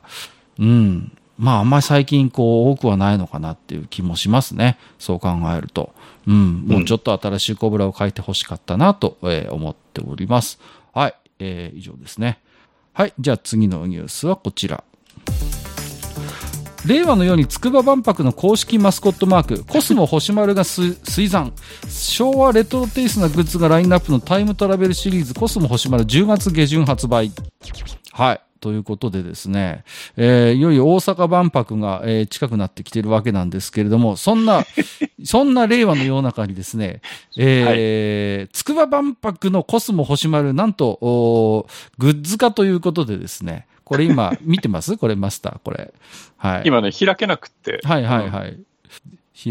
ー、うん。まあ、あんまり最近、こう、多くはないのかなっていう気もしますね。そう考えると。うん。もうちょっと新しいコブラを書いてほしかったなと、えー思っております。はい。えー以上ですね。はい。じゃあ次のニュースはこちら。令和のように筑波万博の公式マスコットマーク、コスモ星丸が水産。昭和レトロテイストなグッズがラインナップのタイムトラベルシリーズ、コスモ星丸10月下旬発売。はい。ということでですね、えーいよいよ大阪万博が、えー近くなってきてるわけなんですけれども、そんな、そんな令和の世の中にですね、えー筑波万博のコスモ星丸、なんと、グッズ化ということでですね、これ今、見てます？これマスター、これ。はい。今ね、開けなくって。はいはいはい。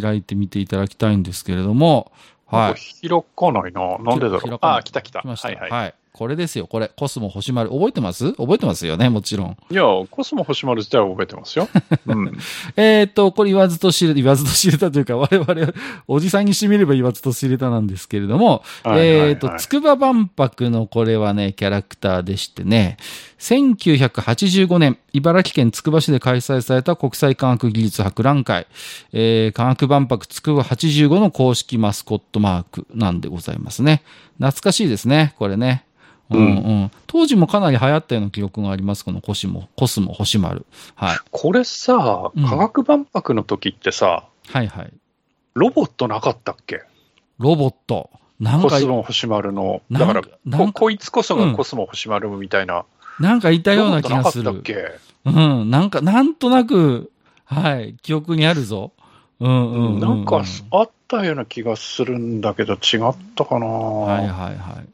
開いてみていただきたいんですけれども、はい。開かないな。なんでだろう。あ、来た来た。来ました。はいは。はいい。これですよ、これ。コスモ星丸。覚えてます？覚えてますよね、もちろん。いや、コスモ星丸自体は覚えてますよ。うん。えーっと、これ言わずと知れた、言わずと知れたというか、我々、おじさんにしてみれば言わずと知れたなんですけれども、えーっと、筑波万博のこれはね、キャラクターでしてね、1985年、茨城県つくば市で開催された国際科学技術博覧会、えー科学万博つくば85の公式マスコットマークなんでございますね。懐かしいですね、これね。うんうん、当時もかなり流行ったような記憶があります、このコシモ、コスモ、星丸。はい。これさ、うん科学万博の時ってさ、はいはい。ロボットなかったっけ？ロボット。なんかコス、モ星丸の。だからこ、こいつこそうんがコスモ星丸みたいな。なんかいたような気がする。うん。なんか、なんとなく、はい、記憶にあるぞ。うんうんうん、うん。なんかあったような気がするんだけど、違ったかな、はいはいはい。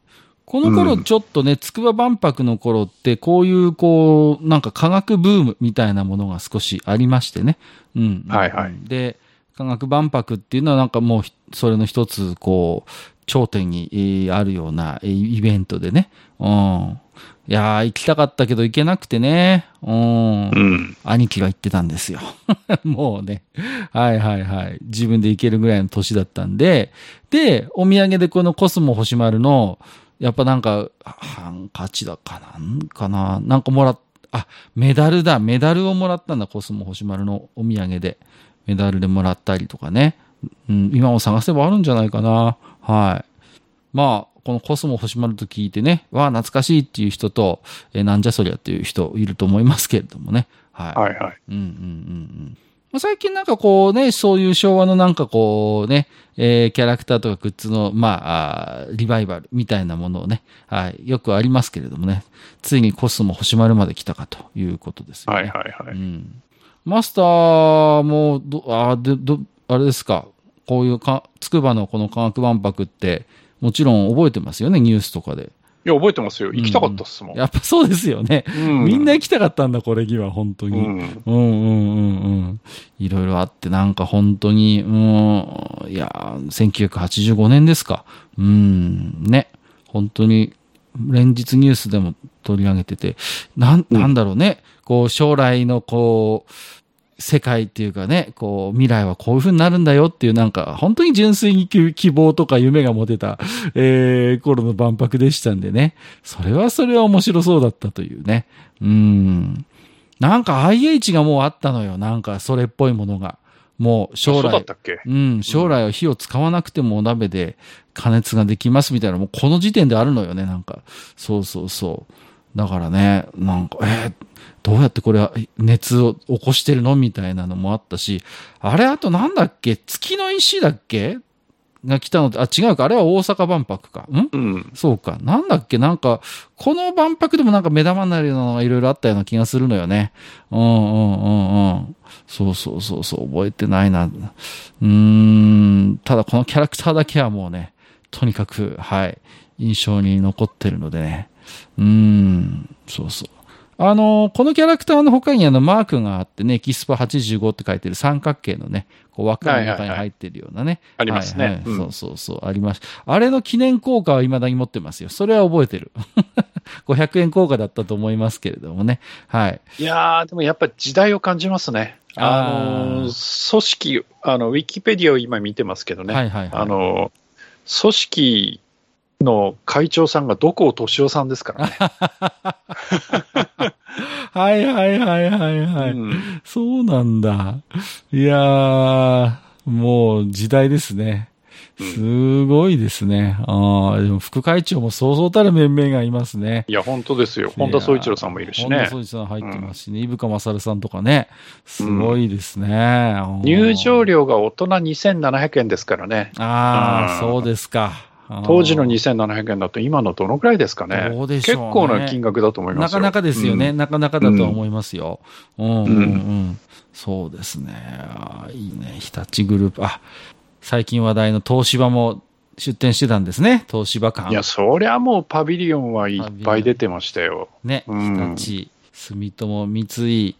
この頃うんちょっとね、筑波万博の頃って、こういう、こう、なんか科学ブームみたいなものが少しありましてね。うん。はいはいで、科学万博っていうのはなんかもうひ、それの一つ、こう、頂点にえーあるようなえーイベントでね。うん。いやー、行きたかったけど行けなくてね。うん。うん。兄貴が言ってたんですよ。もうね。はいはいはい。自分で行けるぐらいの年だったんで。で、お土産でこのコスモ星丸の、やっぱなんか、ハンカチだかなんかな。なんかもらっ、あ、メダルだ。メダルをもらったんだ。コスモ星丸のお土産で。メダルでもらったりとかね。うん、今も探せばあるんじゃないかな。はい。まあ、このコスモ星丸と聞いてね、わあ、懐かしいっていう人と、えーなんじゃそりゃっていう人いると思いますけれどもね。はい。はいはい。うんうんうんうん。まあ、最近なんかこうね、そういう昭和のなんかこうね、えーキャラクターとかグッズの、まあリバイバルみたいなものをね、はい、よくありますけれどもね、ついにコスモ星丸まで来たかということですよね。はいはいはい。うん。マスターも、ど、あーで、ど、あれですか、こういうか、つくばのこの科学万博って、もちろん覚えてますよね、ニュースとかで。いや、覚えてますよ。行きたかったっすもん。やっぱそうですよね。うんみんな行きたかったんだ、これには、本当に。うん。うんうんうんうん。いろいろあって、なんか本当に、うん、いや、1985年ですか。うん、ね。本当に、連日ニュースでも取り上げてて、なん、うんなんだろうね。こう、将来のこう、世界っていうかね、こう、未来はこういう風になるんだよっていう、なんか、本当に純粋に希希望とか夢が持てた、えー、頃の万博でしたんでね。それはそれは面白そうだったというね。うん。なんか IH がもうあったのよ。なんかそれっぽいものが。もう将来そうだっ、たっけ？うん、将来は火を使わなくてもお鍋で加熱ができますみたいな、もうこの時点であるのよね、なんか。そうそうそう。だからね、なんか、えーどうやってこれは熱を起こしてるの？みたいなのもあったし、あれあとなんだっけ？月の石だっけ？が来たのって、あ、違うか、あれは大阪万博か。ん？うん。そうか。なんだっけ？なんか、この万博でもなんか目玉になるようなのがいろいろあったような気がするのよね。うんうんうんうん。そうそうそうそう、覚えてないな。うーん。ただこのキャラクターだけはもうね、とにかく、はい、印象に残ってるのでね。うーん。そうそう。あのこのキャラクターの他にあのマークがあってね、エキスポ85って書いてる三角形のね、こう枠の中に入ってるようなね。ありますねはいはいうんそうそうそう、あります。あれの記念硬貨は未だに持ってますよ。それは覚えてる。500円硬貨だったと思いますけれどもね。はい。いやー、でもやっぱ時代を感じますね。あのー、組織、あの、ウィキペディアを今見てますけどね。はいはいはい。あのー、組織の会長さんがどこ敏夫さんですからね。はいはいはいはいはい。うんそうなんだ。いやー、もう時代ですね。すごいですね。ああ、でも副会長もそうそうたる面々がいますね。いや、本当ですよ。本田宗一郎さんもいるしね本田。宗一さん入ってますしね。伊深勝さんとかね。すごいですね。入場料。料が大人2700円ですからね。ああ、うんそうですか。当時の2700円だと今のどのくらいですかね。ね結構な金額だと思いますよ。なかなかですよね。うんなかなかだとは思いますよ。うん、うん、うん、うんそうですね。いいね。日立グループ。あ、最近話題の東芝も出店してたんですね。東芝館。いや、そりゃもうパビリオンはいっぱい出てましたよ。ね。うん日立、住友、三井。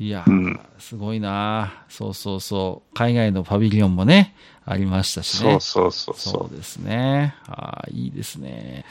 いや、うんすごいなそうそうそう。海外のパビリオンもね、ありましたしね。そうそうそうそそうですね。ああ、いいですね。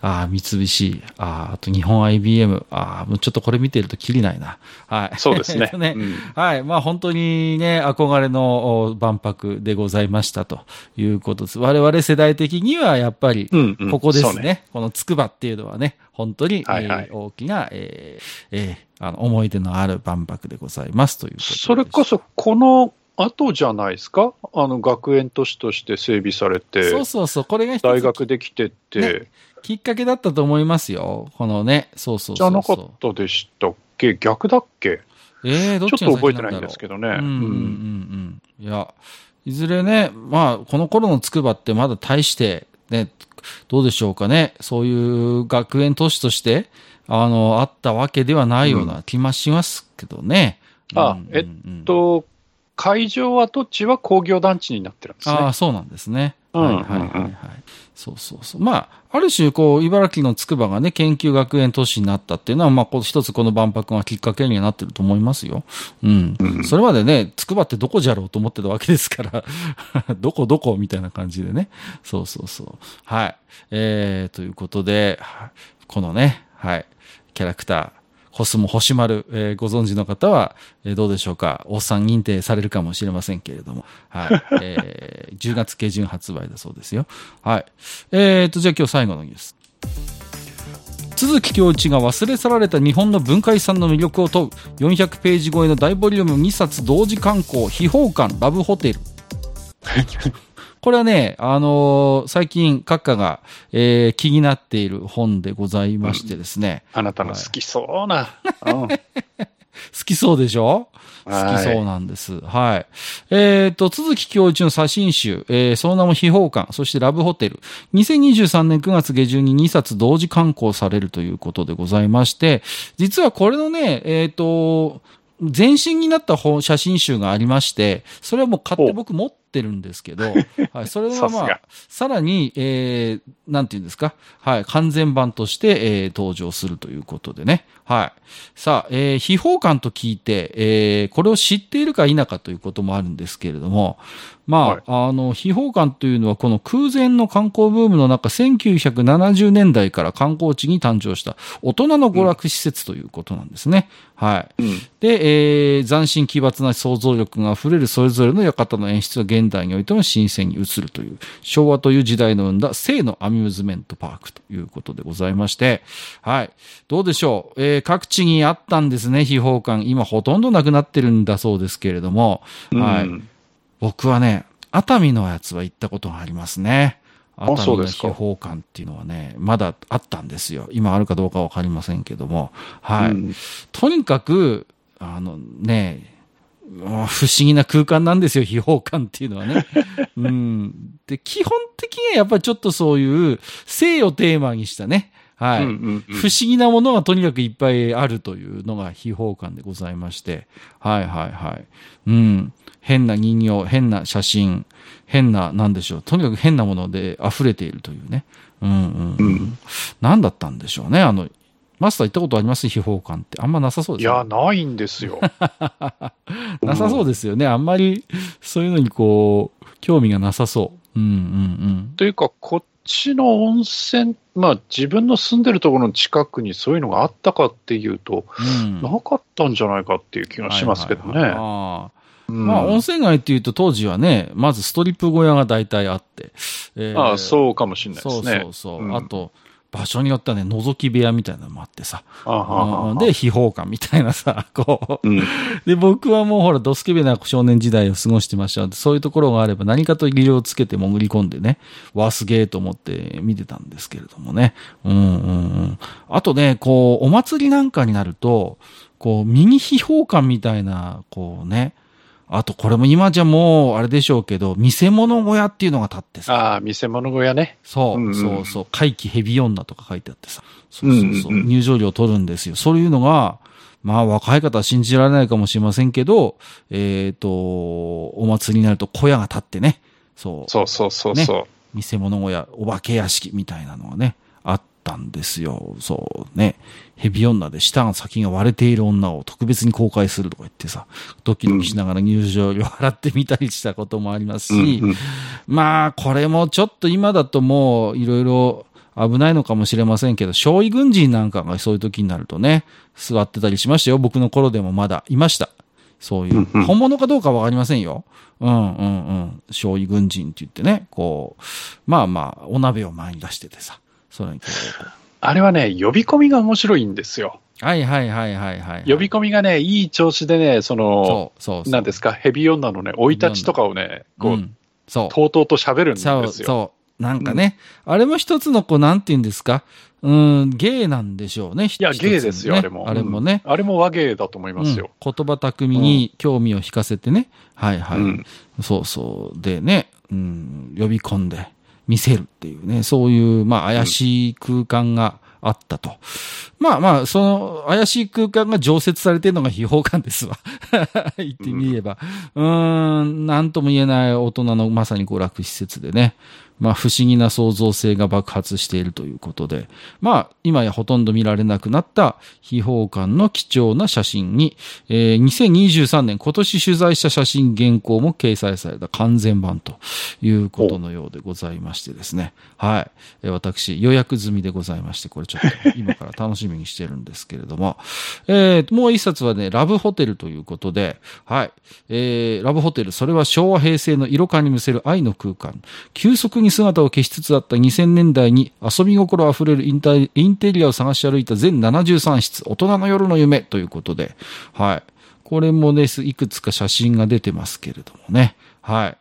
ああ、三菱。ああ、あと日本 IBM。ああ、もうちょっとこれ見てるときりないな。はい。そうですね えっとねうんはい。まあ本当にね、憧れのお万博でございましたということです。我々世代的にはやっぱり、う。うん、うん。ここですね。そうね。このつくばっていうのはね、本当に、はいはいえー大きな、えーえーあの思い出のある万博でございますということですそれこそ、この後じゃないですか？あの、学園都市として整備されて、そうそうそう、これが大学できてって、ねきっかけだったと思いますよ。このね、そうそう。じゃなかったでしたっけ？逆だっけ？えー、どっちょっと覚えてないんですけどね。うんうんうんうん。いや、いずれね、まあ、この頃の筑波ってまだ大して、ね、どうでしょうかね、そういう学園都市として、あの、あったわけではないような気もしますけどね。あえっと、会場跡地は工業団地になってるんですね。ああ、そうなんですね。うんはいはいはいはい。そうそうそう。まあ、ある種、こう、茨城の筑波がね、研究学園都市になったっていうのは、まあ、一つこの万博がきっかけにはなってると思いますよ。うん。うんそれまでね、筑波ってどこじゃろうと思ってたわけですから、どこどこみたいな感じでね。そうそうそう。はい。えー、ということで、このね、はい、キャラクター、コスモ星丸、えーご存知の方は、えーどうでしょうか？おっさん認定されるかもしれませんけれども。はい。えー 10月下旬発売だそうですよ。はい。えーと、じゃあ今日最後のニュース。都築教一が忘れ去られた日本の文化遺産の魅力を問う400ページ超えの大ボリューム2冊同時刊行秘宝館ラブホテル。これはね、あのー最近閣下が、えー気になっている本でございましてですね。あなたの好きそうな。うん 好きそうでしょ？好きそうなんです。はい。えっ、と、鈴木教一の写真集、えーその名も秘宝館、そしてラブホテル。2023年9月下旬に2冊同時刊行されるということでございまして、実はこれのね、えっ、と、前身になった本写真集がありまして、それはもう買って僕持ってるんですけど、はい、それはまあさらに、えー、なんていうんですか、はい、完全版として、えー登場するということでね。はい。さあ、えー、秘宝館と聞いて、えー、これを知っているか否かということもあるんですけれども、まあ、はいあの、秘宝館というのはこの空前の観光ブームの中、1970年代から観光地に誕生した大人の娯楽施設ということなんですね。はい。うんで、えー、斬新奇抜な想像力が溢れるそれぞれの館の演出が現代においても新鮮に映るという、昭和という時代の生んだ性のアミューズメントパークということでございまして、はい。どうでしょう？えー、各地にあったんですね、秘宝館。今ほとんどなくなってるんだそうですけれども、はい。うん僕はね、熱海のやつは行ったことがありますね。熱海の秘宝館っていうのはね、まだあったんですよ。今あるかどうかわかりませんけども。はい。うんとにかく、あのね、まあ不思議な空間なんですよ、秘宝館っていうのはね。うん。で、基本的にはやっぱりちょっとそういう性をテーマにしたね。はい。うんうんうん不思議なものがとにかくいっぱいあるというのが秘宝館でございまして。はいはいはい。うん。変な人形、変な写真、変な、なんでしょう。とにかく変なもので溢れているというね。うんうん。ううんん、何だったんでしょうね。あの、マスター行ったことあります？秘宝館って。あんまなさそうですねいや、ないんですよ。なさそうですよね。あんまりそういうのにこう、興味がなさそう。うんうんというか、こっちの温泉、まあ自分の住んでるところの近くにそういうのがあったかっていうと、うん。うん。なかったんじゃないかっていう気がしますけどはいはいはいまあ、温泉街っていうと当時はね、まずストリップ小屋が大体あって。えーああそうかもしれないでそうすね。そうそう。うんあと、場所によってはね、覗き部屋みたいなのもあってさ。で、秘宝館みたいなさ、こう。うん、で、僕はもうほら、ドスケベな少年時代を過ごしてましたそういうところがあれば何かと技量をつけて潜り込んでね、わすげえと思って見てたんですけれどもね。うんうんうん。あとね、こう、お祭りなんかになると、こう、ミニ秘宝館みたいな、こうね、あとこれも今じゃもう、あれでしょうけど、見せ物小屋っていうのが立ってさ、ああ、見せ物小屋ね。そう、うんうんそうそう、怪奇ヘビ女とか書いてあってさ、そうそうそう、うんうんうん。入場料取るんですよ。そういうのが、まあ若い方は信じられないかもしれませんけど、えっ、と、お祭りになると小屋が立ってね、そう、そうそうそうそう。見せ物小屋、お化け屋敷みたいなのがね、あっったんですよ。そうね。ヘビ女で舌が先が割れている女を特別に公開するとか言ってさ、ドキドキしながら入場料払ってみたりしたこともありますし、うんうんまあ、これもちょっと今だともういろいろ危ないのかもしれませんけど、少尉軍人なんかがそういう時になるとね、座ってたりしましたよ。僕の頃でもまだいました。そういう。本物かどうかわかりませんよ。うんうんうん。少尉軍人って言ってね、こう、まあまあ、お鍋を前に出しててさ、それにこう、あれはね、呼び込みが面白いんですよ。はいはいはいはいはい。呼び込みがね、いい調子でね、その、そうそうそう。なんですか、ヘビ女のね、生い立ちとかをね、こう、ん、そう。とうとうと喋るんですそう、よ。そう。なんかね、あれも一つのこう、なんて言うんですか、うん、芸なんでしょうね。いや、芸ですよ、あれも。あれもね。うんあれも和芸だと思いますよ。うん言葉巧みに興味を引かせてね。はいはい。うんそうそう。でね、うん、呼び込んで見せるっていうね、そういう、まあ、怪しい空間があったと。まあまあ、その、怪しい空間が常設されてるのが秘宝館ですわ。言ってみれば。うーん、なんとも言えない大人のまさに娯楽施設でね。まあ、不思議な創造性が爆発しているということで、まあ、今やほとんど見られなくなった秘宝館の貴重な写真に、えー2023年今年取材した写真原稿も掲載された完全版ということのようでございましてですね。はい。私、予約済みでございまして、これちょっと今から楽しみにしてるんですけれども、えーもう一冊はね、ラブホテルということで、はい。えーラブホテル、それは昭和平成の色感にむせる愛の空間。急速に姿を消しつつあった2000年代に遊び心あふれるインタインテリアを探し歩いた全73室、大人の夜の夢ということで、はい。これもね、いくつか写真が出てますけれどもね。はい。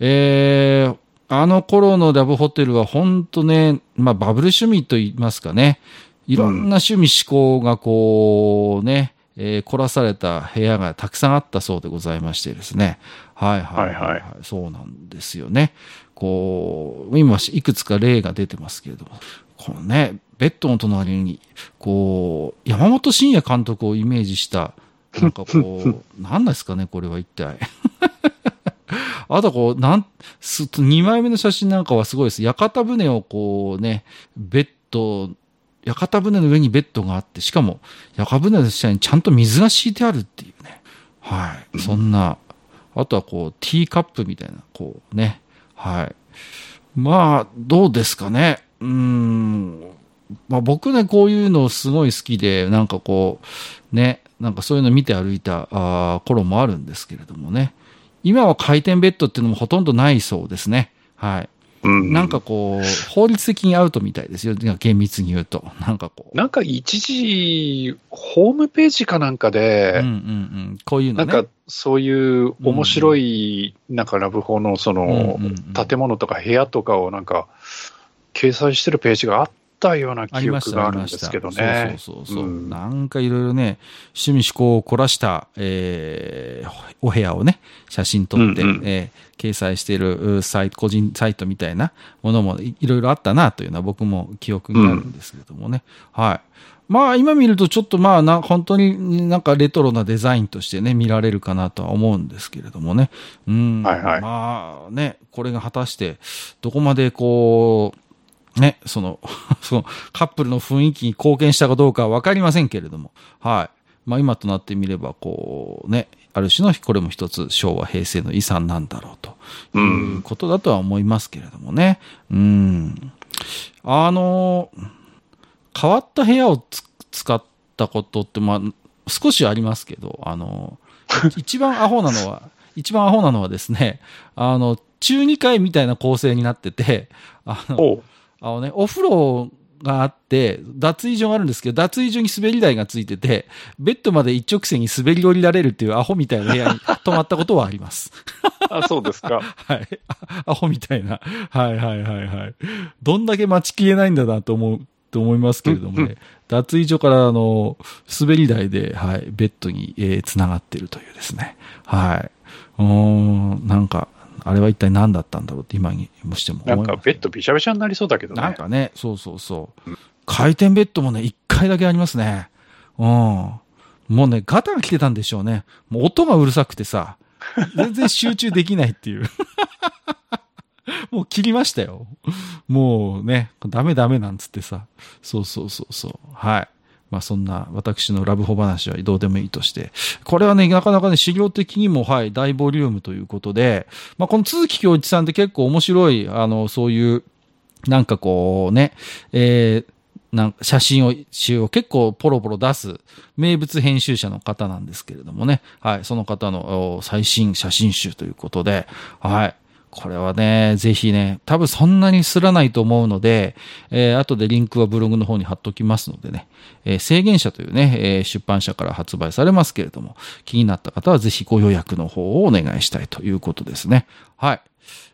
えー、あの頃のラブホテルは本当ね、まあバブル趣味と言いますかね。いろんな趣味思考がこうね、えー凝らされた部屋がたくさんあったそうでございましてですね。はいはいはい、はいそうなんですよね。こう、今いくつか例が出てますけれども、このね、ベッドの隣に、こう、山本慎也監督をイメージした、なんかこう、何ですかね、これは一体。あとこう、なん、す、2枚目の写真なんかはすごいです。屋形船をこうね、ベッド、屋形船の上にベッドがあって、しかも、屋形船の下にちゃんと水が敷いてあるっていうね。はい。そんな、あとはこう、ティーカップみたいな、こうね。はい。まあ、どうですかね。うん。まあ僕ね、こういうのすごい好きで、なんかこう、ね、なんかそういうの見て歩いたあ頃もあるんですけれどもね。今は回転ベッドっていうのもほとんどないそうですね。はい。うんなんかこう、法律的にアウトみたいですよ。厳密に言うと。なんかこう。なんか一時、ホームページかなんかで、うんうんうん。こういうのね。なんかそういう面白い、なんかラブホのその建物とか部屋とかをなんか掲載してるページがあったような記憶があるんで。すけどね。そうそうそうそう、うんなんかいろいろね、趣味思考を凝らした、えーお部屋をね、写真撮って、うんうんえー掲載しているうサイト、個人サイトみたいなものもいいろいろあったなというのは僕も記憶にあるんですけれどもね。はい。まあ今見るとちょっとまあな、本当になんかレトロなデザインとしてね、見られるかなとは思うんですけれどもね。うん。はいはいまあね、これが果たしてどこまでこう、ね、その、そのカップルの雰囲気に貢献したかどうかはわかりませんけれども、はい。まあ今となってみれば、こうね、ある種のこれも一つ昭和平成の遺産なんだろうとう。いうんことだとは思いますけれどもね。うん。あの、変わった部屋をつ使ったことって、まあ、少しありますけど、あの、一番アホなのは、一番アホなのはですね、あの、中2階みたいな構成になってて、あの、あのね、お風呂があって、脱衣所があるんですけど、脱衣所に滑り台がついてて、ベッドまで一直線に滑り降りられるっていうアホみたいな部屋に 泊まったことはあります。あ、そうですか。はい。あアホみたいな。はいはいはいはい。どんだけ待ちきれないんだなと思う、と思いますけれどもうんね。脱衣所からあの、滑り台で、はい、ベッドに、えー、繋がってるというですね。はい。うーん、なんか、あれは一体何だったんだろうって今にもしても思ないんかベッドびしゃびしゃになりそうだけどね。なんかね、そうそうそう。回転ベッドもね、一回だけありますね。うん。もうね、ガタが来てたんでしょうね。もう音がうるさくてさ、全然集中できないっていう。もう切りましたよ。もうね、ダメダメなんつってさ。そうそうそうそう。はい。まあそんな私のラブホ話はどうでもいいとして。これはね、なかなかね、資料的にも、はい、大ボリュームということで、まあこの都築京一さんって結構面白い、あの、そういう、なんかこうね、えー、なんか写真を、集を結構ポロポロ出す名物編集者の方なんですけれどもね。はい。その方の最新写真集ということで、はい。これはね、ぜひね、多分そんなにすらないと思うので、えー、後でリンクはブログの方に貼っときますのでね、えー、制限者というね、えー、出版社から発売されますけれども、気になった方はぜひご予約の方をお願いしたいということですね。はい。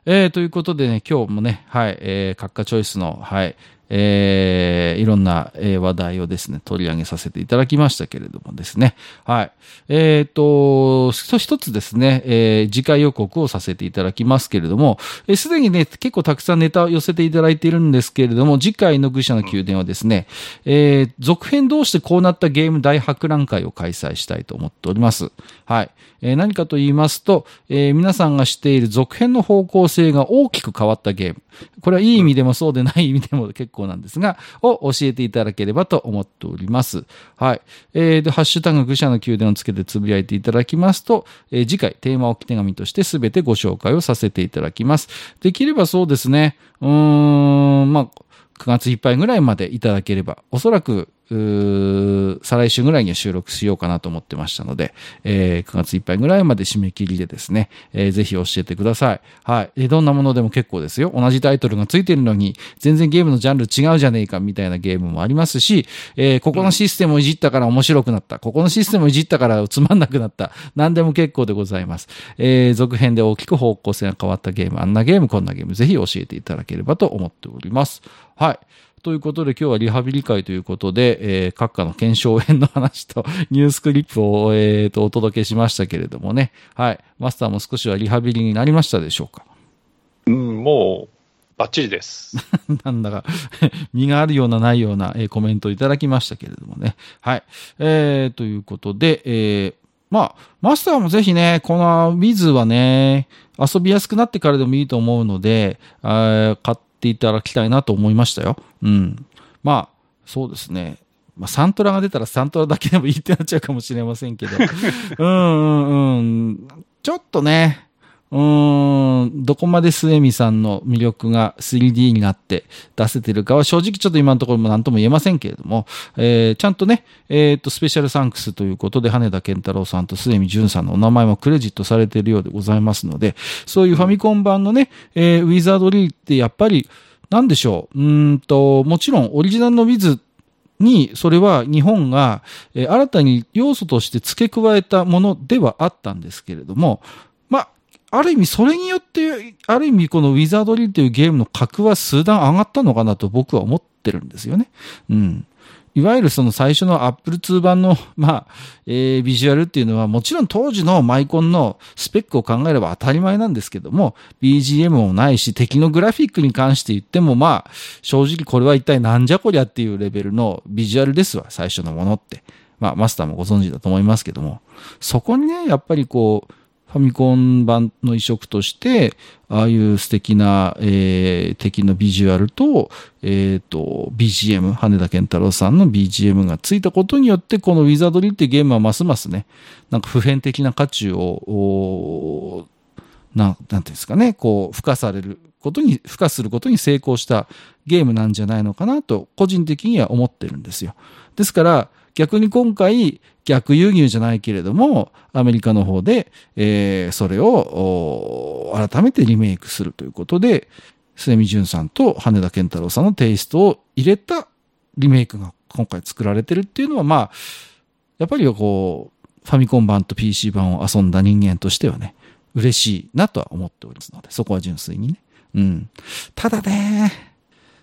えー、ということでね、今日もね、はい、えー、閣下チョイスの、はい、えー、いろんな、話題をですね、取り上げさせていただきましたけれどもですね。はい。えっ、ー、と、一つですね、えー、次回予告をさせていただきますけれども、す、えー、で、にね、結構たくさんネタを寄せていただいているんですけれども、次回の愚者の宮殿はですね、えー、続編どうしてこうなったゲーム大博覧会を開催したいと思っております。はい。えー、何かと言いますと、えー、皆さんが知っている続編の方向性が大きく変わったゲーム。これはいい意味でもそうでない意味でも結構なんですが、を教えていただければと思っております。はい。えー、で、ハッシュタグ愚者の宮殿をつけてつぶやいていただきますと、えー、次回テーマ置き手紙としてすべてご紹介をさせていただきます。できればそうですね、うーん、まあ、9月いっぱいぐらいまでいただければ、おそらく再来週ぐらいには収録しようかなと思ってましたので、えー、9月いっぱいぐらいまで締め切りでですね、えー、ぜひ教えてください。はい。どんなものでも結構ですよ。同じタイトルがついてるのに、全然ゲームのジャンル違うじゃねえかみたいなゲームもありますし、えー、ここのシステムをいじったから面白くなった。ここのシステムをいじったからつまんなくなった。何でも結構でございます。えー、続編で大きく方向性が変わったゲーム、あんなゲーム、こんなゲーム、ぜひ教えていただければと思っております。はい。ということで今日はリハビリ会ということで、えー、各家の検証編の話と ニュースクリップを、えー、とお届けしましたけれどもね。はい。マスターも少しはリハビリになりましたでしょうか？うん、もう、バッチリです。なんだか 身があるようなないような、えー、コメントをいただきましたけれどもね。はい。えー、ということで、えー、まあ、マスターもぜひね、このウィズはね、遊びやすくなってからでもいいと思うので、買っていただきたいなと思いましたよ。うん。まあ、そうですね。まあ、サントラが出たらサントラだけでもいいってなっちゃうかもしれませんけど。うんうんうん。ちょっとね、うん、どこまで末見さんの魅力が 3D になって出せてるかは正直ちょっと今のところも何とも言えませんけれども、えー、ちゃんとね、えっ、と、スペシャルサンクスということで、羽田健太郎さんと末見淳さんのお名前もクレジットされているようでございますので、そういうファミコン版のね、えー、ウィザードリーってやっぱり、なんでしょう、うんと、もちろんオリジナルのウィズに、それは日本が、え、新たに要素として付け加えたものではあったんですけれども、あある意味それによって、ある意味このウィザードリーというゲームの格は数段上がったのかなと僕は思ってるんですよね。うん。いわゆるその最初の Apple II 版の、まあ、えー、ビジュアルっていうのはもちろん当時のマイコンのスペックを考えれば当たり前なんですけども、BGM もないし、敵のグラフィックに関して言ってもまあ、正直これは一体なんじゃこりゃっていうレベルのビジュアルですわ、最初のものって。まあ、マスターもご存知だと思いますけども、そこにね、やっぱりこう、ファミコン版の移植として、ああいう素敵な、えー、敵のビジュアルと、えっ、ー、と、BGM、羽田健太郎さんの BGM がついたことによって、このウィザードリーっていうゲームはますますね、なんか普遍的な価値を、ななんていうんですかね、こう、付加されることに、付加することに成功したゲームなんじゃないのかなと、個人的には思ってるんですよ。ですから、逆に今回、逆輸入じゃないけれども、アメリカの方で、えー、それを改めてリメイクするということで、末見淳さんと羽田健太郎さんのテイストを入れたリメイクが今回作られてるっていうのは、まあ、やっぱりこう、ファミコン版と PC 版を遊んだ人間としてはね、嬉しいなとは思っておりますので、そこは純粋にね。うん。ただね、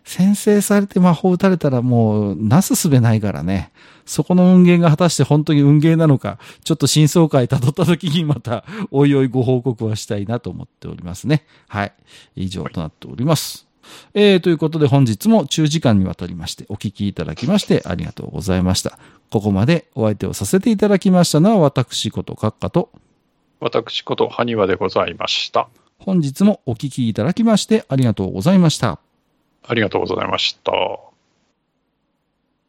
先制されて魔法打たれたらもう、なすすべないからね。そこの運ゲーが果たして本当に運ゲーなのか、ちょっと真相解辿った時にまた、おいおいご報告はしたいなと思っておりますね。はい。以上となっております。えー、ということで本日も中時間にわたりましてお聞きいただきましてありがとうございました。ここまでお相手をさせていただきましたのは私こと閣下と、私こと埴輪でございました。本日もお聞きいただきましてありがとうございました。ありがとうございました。